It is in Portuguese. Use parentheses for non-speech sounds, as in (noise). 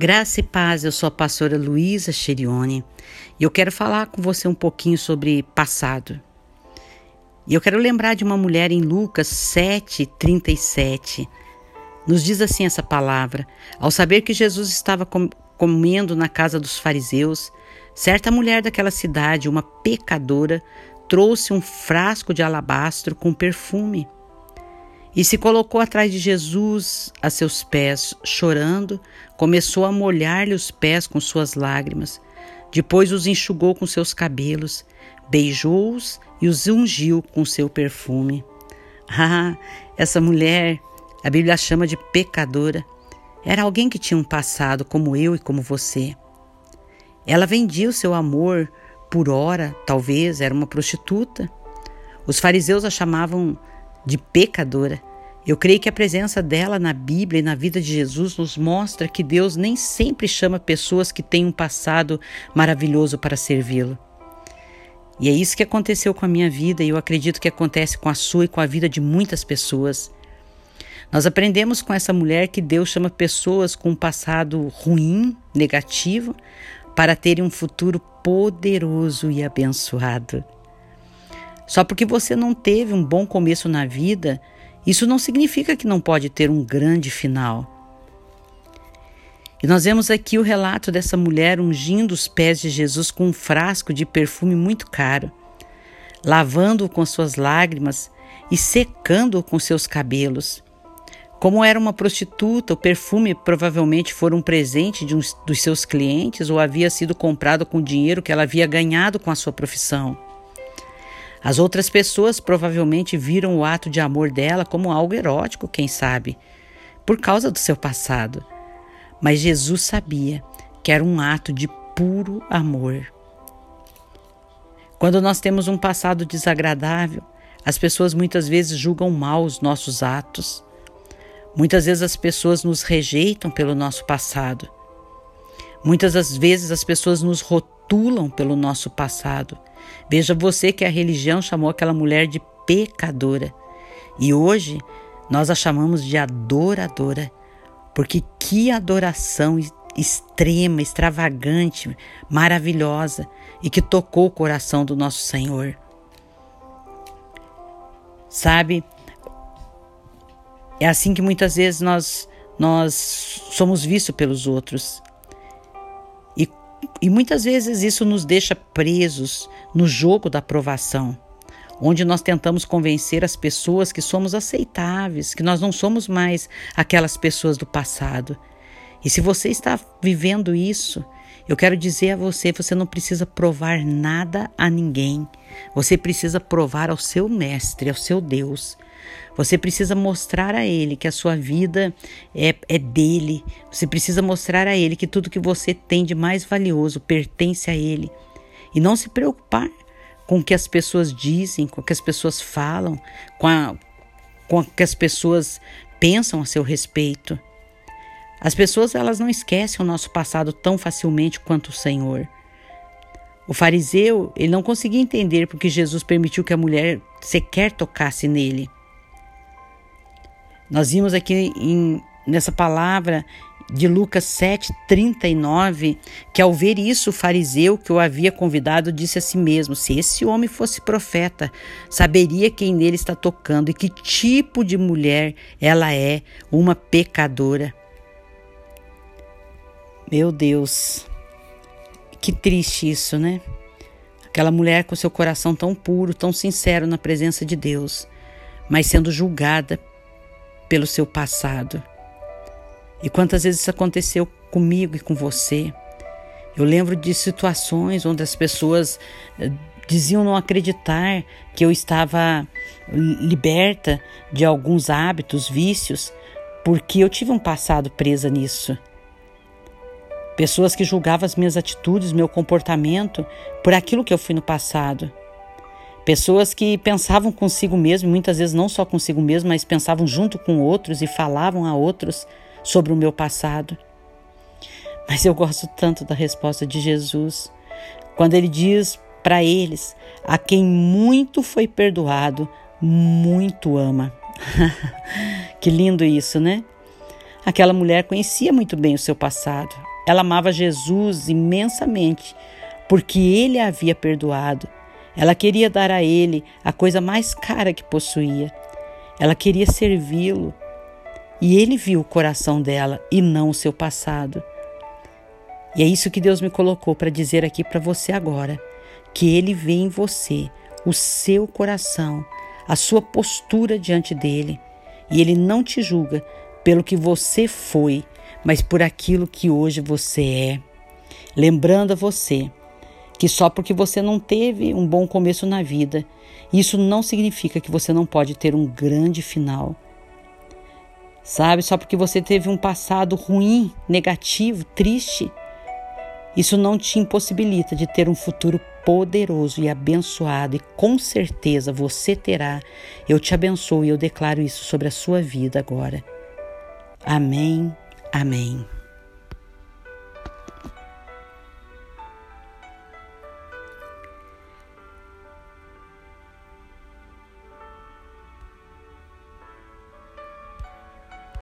Graça e paz, eu sou a pastora Luísa Cherione e eu quero falar com você um pouquinho sobre passado. E eu quero lembrar de uma mulher em Lucas 7:37. Nos diz assim essa palavra: Ao saber que Jesus estava com, comendo na casa dos fariseus, certa mulher daquela cidade, uma pecadora, trouxe um frasco de alabastro com perfume e se colocou atrás de Jesus a seus pés, chorando, começou a molhar-lhe os pés com suas lágrimas. Depois os enxugou com seus cabelos, beijou-os e os ungiu com seu perfume. (laughs) Ah, essa mulher, a Bíblia chama de pecadora, era alguém que tinha um passado como eu e como você. Ela vendia o seu amor por hora, talvez era uma prostituta. Os fariseus a chamavam de pecadora. Eu creio que a presença dela na Bíblia e na vida de Jesus nos mostra que Deus nem sempre chama pessoas que têm um passado maravilhoso para servi-lo. E é isso que aconteceu com a minha vida e eu acredito que acontece com a sua e com a vida de muitas pessoas. Nós aprendemos com essa mulher que Deus chama pessoas com um passado ruim, negativo, para terem um futuro poderoso e abençoado. Só porque você não teve um bom começo na vida, isso não significa que não pode ter um grande final. E nós vemos aqui o relato dessa mulher ungindo os pés de Jesus com um frasco de perfume muito caro, lavando-o com suas lágrimas e secando-o com seus cabelos. Como era uma prostituta, o perfume provavelmente foi um presente de um dos seus clientes ou havia sido comprado com dinheiro que ela havia ganhado com a sua profissão. As outras pessoas provavelmente viram o ato de amor dela como algo erótico, quem sabe, por causa do seu passado. Mas Jesus sabia que era um ato de puro amor. Quando nós temos um passado desagradável, as pessoas muitas vezes julgam mal os nossos atos. Muitas vezes as pessoas nos rejeitam pelo nosso passado. Muitas das vezes as pessoas nos rotulam pelo nosso passado Veja você que a religião chamou aquela mulher de pecadora. E hoje nós a chamamos de adoradora. Porque que adoração extrema, extravagante, maravilhosa e que tocou o coração do nosso Senhor. Sabe? É assim que muitas vezes nós nós somos vistos pelos outros. E muitas vezes isso nos deixa presos no jogo da aprovação, onde nós tentamos convencer as pessoas que somos aceitáveis, que nós não somos mais aquelas pessoas do passado. E se você está vivendo isso, eu quero dizer a você: você não precisa provar nada a ninguém. Você precisa provar ao seu Mestre, ao seu Deus. Você precisa mostrar a Ele que a sua vida é, é dele. Você precisa mostrar a Ele que tudo que você tem de mais valioso pertence a Ele. E não se preocupar com o que as pessoas dizem, com o que as pessoas falam, com, a, com o que as pessoas pensam a seu respeito. As pessoas elas não esquecem o nosso passado tão facilmente quanto o Senhor. O fariseu ele não conseguia entender porque Jesus permitiu que a mulher sequer tocasse nele. Nós vimos aqui em, nessa palavra de Lucas 7:39 que ao ver isso o fariseu que o havia convidado disse a si mesmo: se esse homem fosse profeta, saberia quem nele está tocando e que tipo de mulher ela é, uma pecadora. Meu Deus, que triste isso, né? Aquela mulher com seu coração tão puro, tão sincero na presença de Deus, mas sendo julgada pelo seu passado. E quantas vezes isso aconteceu comigo e com você? Eu lembro de situações onde as pessoas eh, diziam não acreditar que eu estava liberta de alguns hábitos, vícios, porque eu tive um passado presa nisso. Pessoas que julgavam as minhas atitudes, meu comportamento por aquilo que eu fui no passado. Pessoas que pensavam consigo mesmo, muitas vezes não só consigo mesmo, mas pensavam junto com outros e falavam a outros sobre o meu passado. Mas eu gosto tanto da resposta de Jesus, quando ele diz para eles: A quem muito foi perdoado, muito ama. (laughs) que lindo isso, né? Aquela mulher conhecia muito bem o seu passado. Ela amava Jesus imensamente, porque ele a havia perdoado. Ela queria dar a ele a coisa mais cara que possuía. Ela queria servi-lo. E ele viu o coração dela e não o seu passado. E é isso que Deus me colocou para dizer aqui para você agora, que ele vê em você o seu coração, a sua postura diante dele, e ele não te julga pelo que você foi, mas por aquilo que hoje você é. Lembrando a você que só porque você não teve um bom começo na vida, isso não significa que você não pode ter um grande final. Sabe, só porque você teve um passado ruim, negativo, triste, isso não te impossibilita de ter um futuro poderoso e abençoado, e com certeza você terá. Eu te abençoo e eu declaro isso sobre a sua vida agora. Amém. Amém.